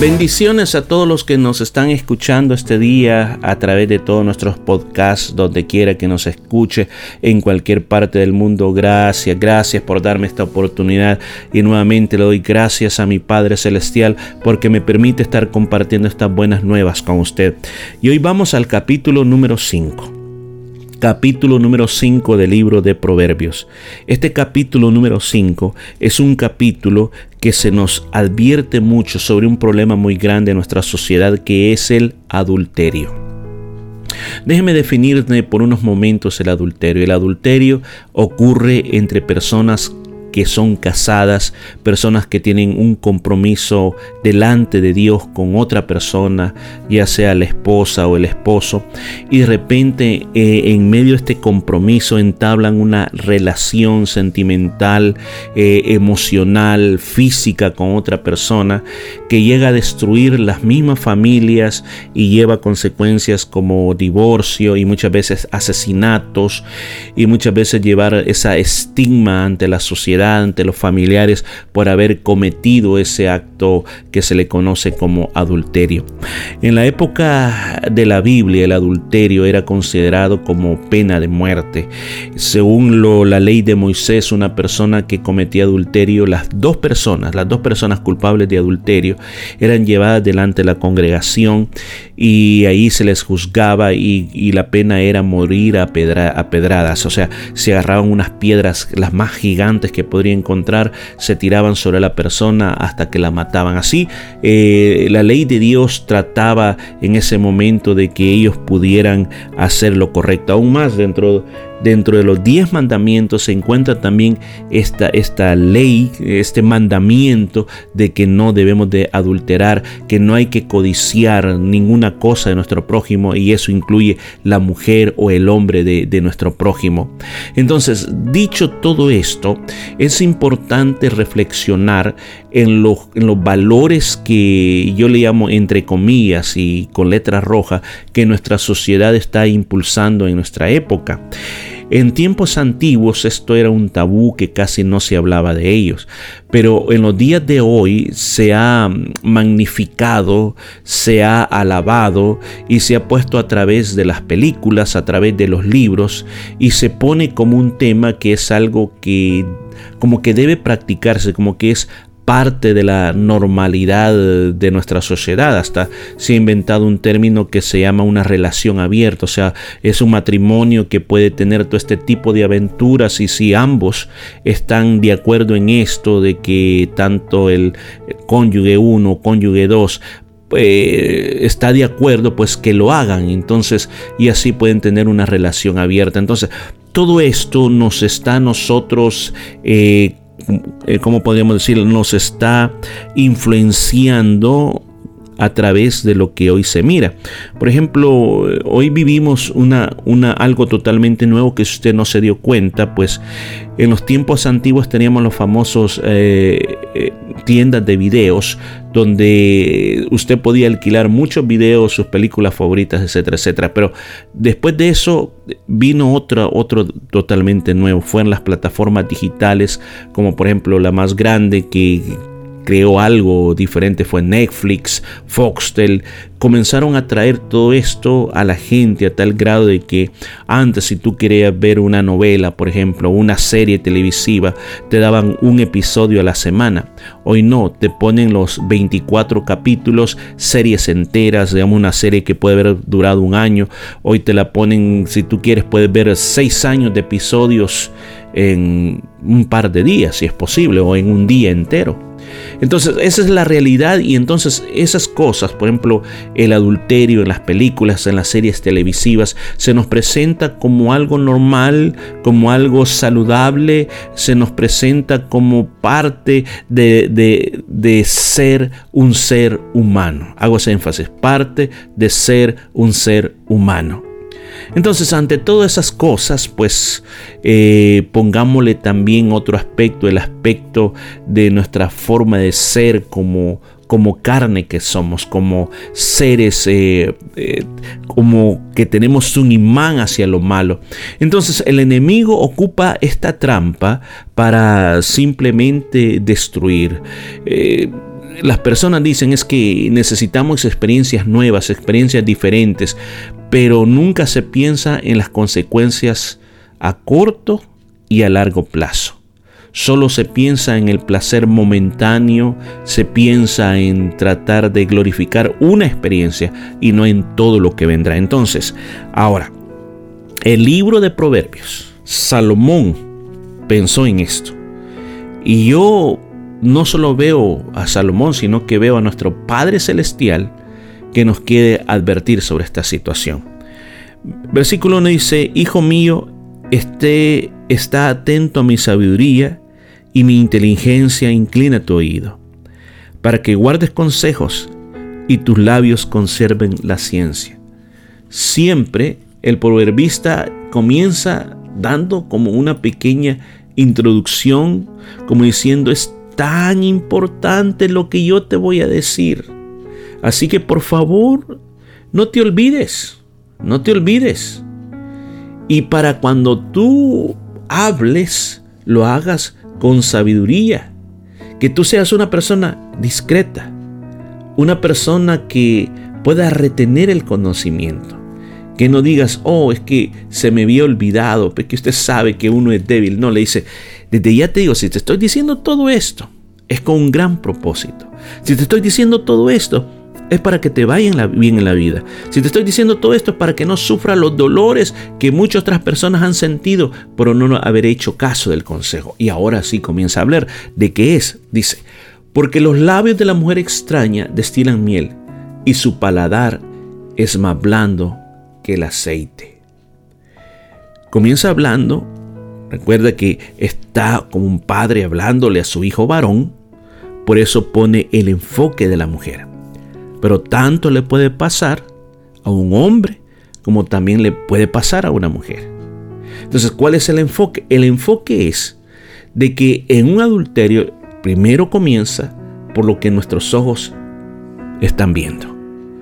Bendiciones a todos los que nos están escuchando este día a través de todos nuestros podcasts, donde quiera que nos escuche, en cualquier parte del mundo. Gracias, gracias por darme esta oportunidad y nuevamente le doy gracias a mi Padre Celestial porque me permite estar compartiendo estas buenas nuevas con usted. Y hoy vamos al capítulo número 5 capítulo número 5 del libro de Proverbios. Este capítulo número 5 es un capítulo que se nos advierte mucho sobre un problema muy grande en nuestra sociedad que es el adulterio. Déjeme definirme por unos momentos el adulterio. El adulterio ocurre entre personas que son casadas, personas que tienen un compromiso delante de Dios con otra persona, ya sea la esposa o el esposo, y de repente eh, en medio de este compromiso entablan una relación sentimental, eh, emocional, física con otra persona que llega a destruir las mismas familias y lleva consecuencias como divorcio y muchas veces asesinatos y muchas veces llevar esa estigma ante la sociedad ante los familiares por haber cometido ese acto que se le conoce como adulterio. En la época de la Biblia el adulterio era considerado como pena de muerte. Según lo, la ley de Moisés, una persona que cometía adulterio, las dos personas, las dos personas culpables de adulterio, eran llevadas delante de la congregación y ahí se les juzgaba y, la pena era morir a, a pedradas. O sea, se agarraban unas piedras, las más gigantes que podría encontrar, se tiraban sobre la persona hasta que la mataban. Así, eh, la ley de Dios trataba en ese momento de que ellos pudieran hacer lo correcto. Aún más dentro Dentro de los diez mandamientos se encuentra también esta, esta ley, este mandamiento de que no debemos de adulterar, que no hay que codiciar ninguna cosa de nuestro prójimo y eso incluye la mujer o el hombre de, nuestro prójimo. Entonces, dicho todo esto, es importante reflexionar en los, en los valores que yo le llamo entre comillas y con letra roja que nuestra sociedad está impulsando en nuestra época. En tiempos antiguos esto era un tabú que casi no se hablaba de ellos, pero en los días de hoy se ha magnificado, se ha alabado y se ha puesto a través de las películas, a través de los libros y se pone como un tema que es algo que como que debe practicarse, como que es parte de la normalidad de nuestra sociedad. Hasta se ha inventado un término que se llama una relación abierta, o sea, es un matrimonio que puede tener todo este tipo de aventuras y si ambos están de acuerdo en esto de que tanto el cónyuge 1 o cónyuge 2 eh, está de acuerdo, pues que lo hagan. Entonces, y así pueden tener una relación abierta. Entonces, todo esto nos está a nosotros eh, eh, ¿cómo podríamos decir? Nos está influenciando a través de lo que hoy se mira. Por ejemplo, hoy vivimos una, una, algo totalmente nuevo que usted no se dio cuenta, pues en los tiempos antiguos teníamos los famosos eh, eh, tiendas de videos donde usted podía alquilar muchos videos, sus películas favoritas, etcétera, etcétera. Pero después de eso vino otro, otro totalmente nuevo. Fueron las plataformas digitales, como por ejemplo la más grande que creó algo diferente fue Netflix, Foxtel, comenzaron a traer todo esto a la gente a tal grado de que antes si tú querías ver una novela, por ejemplo, una serie televisiva, te daban un episodio a la semana. Hoy no, te ponen los 24 capítulos, series enteras, digamos una serie que puede haber durado un año. Hoy te la ponen, si tú quieres, puedes ver seis años de episodios en un par de días, si es posible, o en un día entero. Entonces, esa es la realidad y entonces esas cosas, por ejemplo, el adulterio en las películas, en las series televisivas, se nos presenta como algo normal, como algo saludable, se nos presenta como parte de, de, ser un ser humano. Hago ese énfasis, parte de ser un ser humano. Entonces, ante todas esas cosas, pues eh, pongámosle también otro aspecto, el aspecto de nuestra forma de ser como, como carne que somos, como seres, eh, eh, como que tenemos un imán hacia lo malo. Entonces el enemigo ocupa esta trampa para simplemente destruir las personas dicen es que necesitamos experiencias nuevas, experiencias diferentes, pero nunca se piensa en las consecuencias a corto y a largo plazo. Solo se piensa en el placer momentáneo, se piensa en tratar de glorificar una experiencia y no en todo lo que vendrá. Entonces, ahora, el libro de Proverbios, Salomón pensó en esto. Y yo no solo veo a Salomón, sino que veo a nuestro Padre Celestial que nos quiere advertir sobre esta situación. Versículo 1 dice, Hijo mío, esté, está atento a mi sabiduría y mi inteligencia inclina tu oído, para que guardes consejos y tus labios conserven la ciencia. Siempre el proverbista comienza dando como una pequeña introducción, como diciendo, es tan importante lo que yo te voy a decir. Así que por favor, no te olvides, no te olvides. Y para cuando tú hables, lo hagas con sabiduría. Que tú seas una persona discreta, una persona que pueda retener el conocimiento. Que no digas, oh, es que se me había olvidado, porque usted sabe que uno es débil. No, le dice, desde ya te digo, si te estoy diciendo todo esto, es con un gran propósito. Si te estoy diciendo todo esto, es para que te vaya bien en la vida. Si te estoy diciendo todo esto es para que no sufra los dolores que muchas otras personas han sentido por no haber hecho caso del consejo. Y ahora sí comienza a hablar de qué es. Dice, porque los labios de la mujer extraña destilan miel y su paladar es más blando que el aceite. Comienza hablando, recuerda que está como un padre hablándole a su hijo varón, por eso pone el enfoque de la mujer. Pero tanto le puede pasar a un hombre como también le puede pasar a una mujer. Entonces, ¿cuál es el enfoque? El enfoque es de que en un adulterio primero comienza por lo que nuestros ojos están viendo.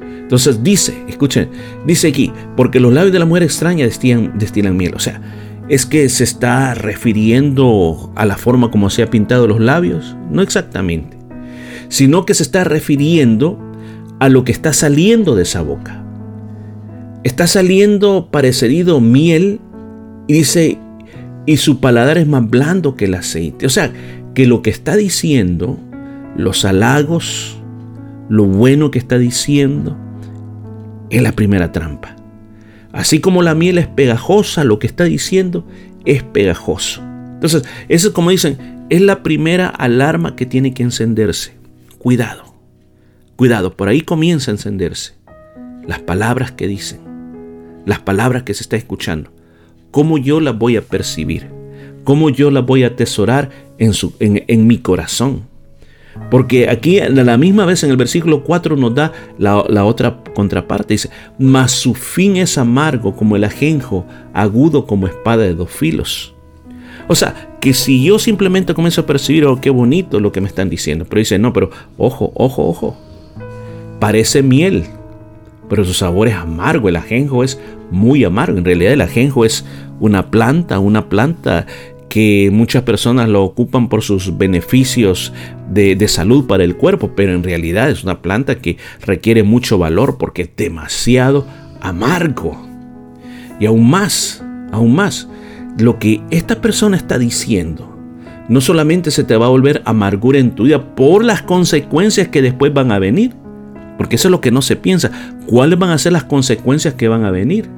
Entonces dice, escuchen, dice aquí, porque los labios de la mujer extraña destilan, destilan miel. O sea, es que se está refiriendo a la forma como se ha pintado los labios. No exactamente sino que se está refiriendo a lo que está saliendo de esa boca. Está saliendo parecerido miel y dice, y su paladar es más blando que el aceite. O sea, que lo que está diciendo, los halagos, lo bueno que está diciendo, es la primera trampa. Así como la miel es pegajosa, lo que está diciendo es pegajoso. Entonces, eso como dicen, es la primera alarma que tiene que encenderse. Cuidado, cuidado, por ahí comienza a encenderse las palabras que dicen, las palabras que se está escuchando. ¿Cómo yo las voy a percibir? ¿Cómo yo las voy a atesorar en, mi corazón? Porque aquí a la misma vez en el versículo 4 nos da la, la, otra contraparte. Dice, mas su fin es amargo como el ajenjo, agudo como espada de dos filos. O sea, que si yo simplemente comienzo a percibir, oh, qué bonito lo que me están diciendo, pero dice, no, pero ojo, ojo, ojo, parece miel, pero su sabor es amargo, el ajenjo es muy amargo, en realidad el ajenjo es una planta, una planta que muchas personas lo ocupan por sus beneficios de, de, salud para el cuerpo, pero en realidad es una planta que requiere mucho valor porque es demasiado amargo. Y aún más, aún más, lo que esta persona está diciendo no solamente se te va a volver amargura en tu vida por las consecuencias que después van a venir, porque eso es lo que no se piensa, cuáles van a ser las consecuencias que van a venir.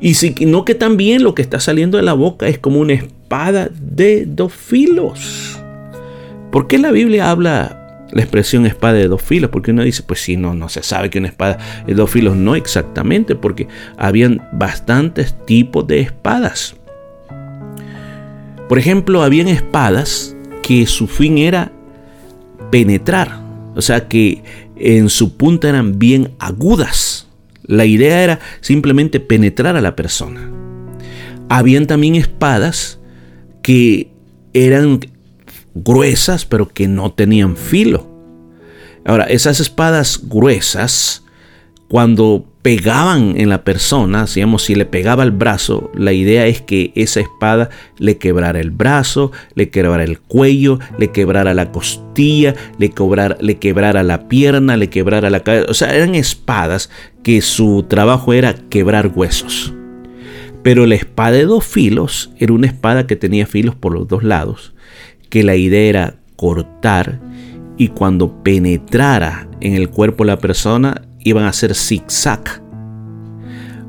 Y si no que también lo que está saliendo de la boca es como una espada de dos filos. ¿Por qué la Biblia habla la expresión espada de dos filos, porque uno dice, pues si no, no se sabe que una espada de dos filos, no exactamente, porque habían bastantes tipos de espadas. Por ejemplo, habían espadas que su fin era penetrar, o sea que en su punta eran bien agudas. La idea era simplemente penetrar a la persona. Habían también espadas que eran gruesas pero que no tenían filo. Ahora, esas espadas gruesas, cuando pegaban en la persona, digamos, si le pegaba el brazo, la idea es que esa espada le quebrara el brazo, le quebrara el cuello, le quebrara la costilla, le, le quebrara la pierna, le quebrara la cabeza. O sea, eran espadas que su trabajo era quebrar huesos. Pero la espada de dos filos era una espada que tenía filos por los dos lados, que la idea era cortar y cuando penetrara en el cuerpo de la persona iban a hacer zigzag.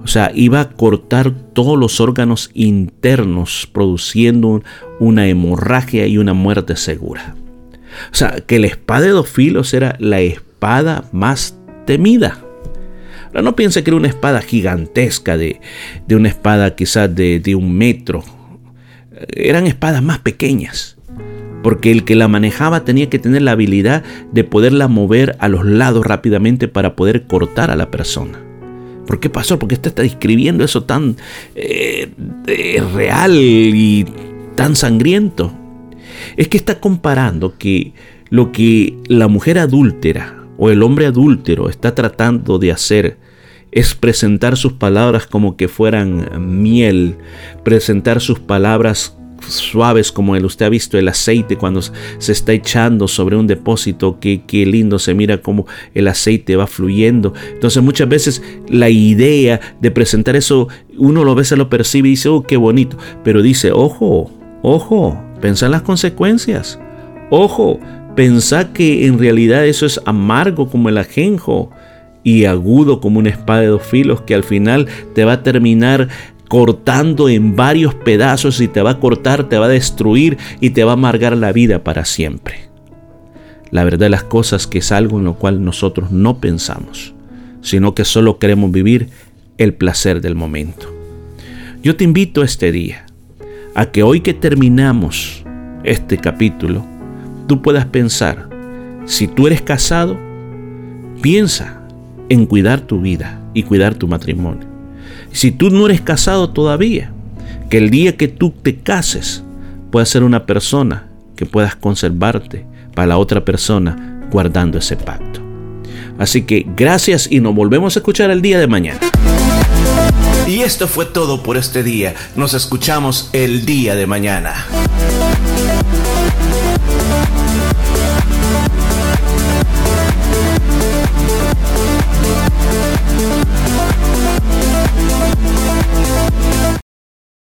O sea, iba a cortar todos los órganos internos produciendo una hemorragia y una muerte segura. O sea, que la espada de dos filos era la espada más temida. No piense que era una espada gigantesca, de, de una espada quizás de, de un metro. Eran espadas más pequeñas porque el que la manejaba tenía que tener la habilidad de poderla mover a los lados rápidamente para poder cortar a la persona. ¿Por qué pasó? Porque usted está describiendo eso tan eh, eh, real y tan sangriento. Es que está comparando que lo que la mujer adúltera o el hombre adúltero está tratando de hacer es presentar sus palabras como que fueran miel, presentar sus palabras suaves como el usted ha visto el aceite cuando se está echando sobre un depósito, qué, qué lindo se mira como el aceite va fluyendo. Entonces muchas veces la idea de presentar eso, uno lo ve, se lo percibe y dice, oh, qué bonito, pero dice, ojo, ojo, pensa en las consecuencias, ojo, pensá que en realidad eso es amargo como el ajenjo y agudo como una espada de dos filos que al final te va a terminar cortando en varios pedazos y te va a cortar, te va a destruir y te va a amargar la vida para siempre. La verdad de las cosas que es algo en lo cual nosotros no pensamos, sino que solo queremos vivir el placer del momento. Yo te invito este día a que hoy que terminamos este capítulo, tú puedas pensar, si tú eres casado, piensa en cuidar tu vida y cuidar tu matrimonio. Si tú no eres casado todavía, que el día que tú te cases puedas ser una persona que puedas conservarte para la otra persona guardando ese pacto. Así que gracias y nos volvemos a escuchar el día de mañana. Y esto fue todo por este día. Nos escuchamos el día de mañana.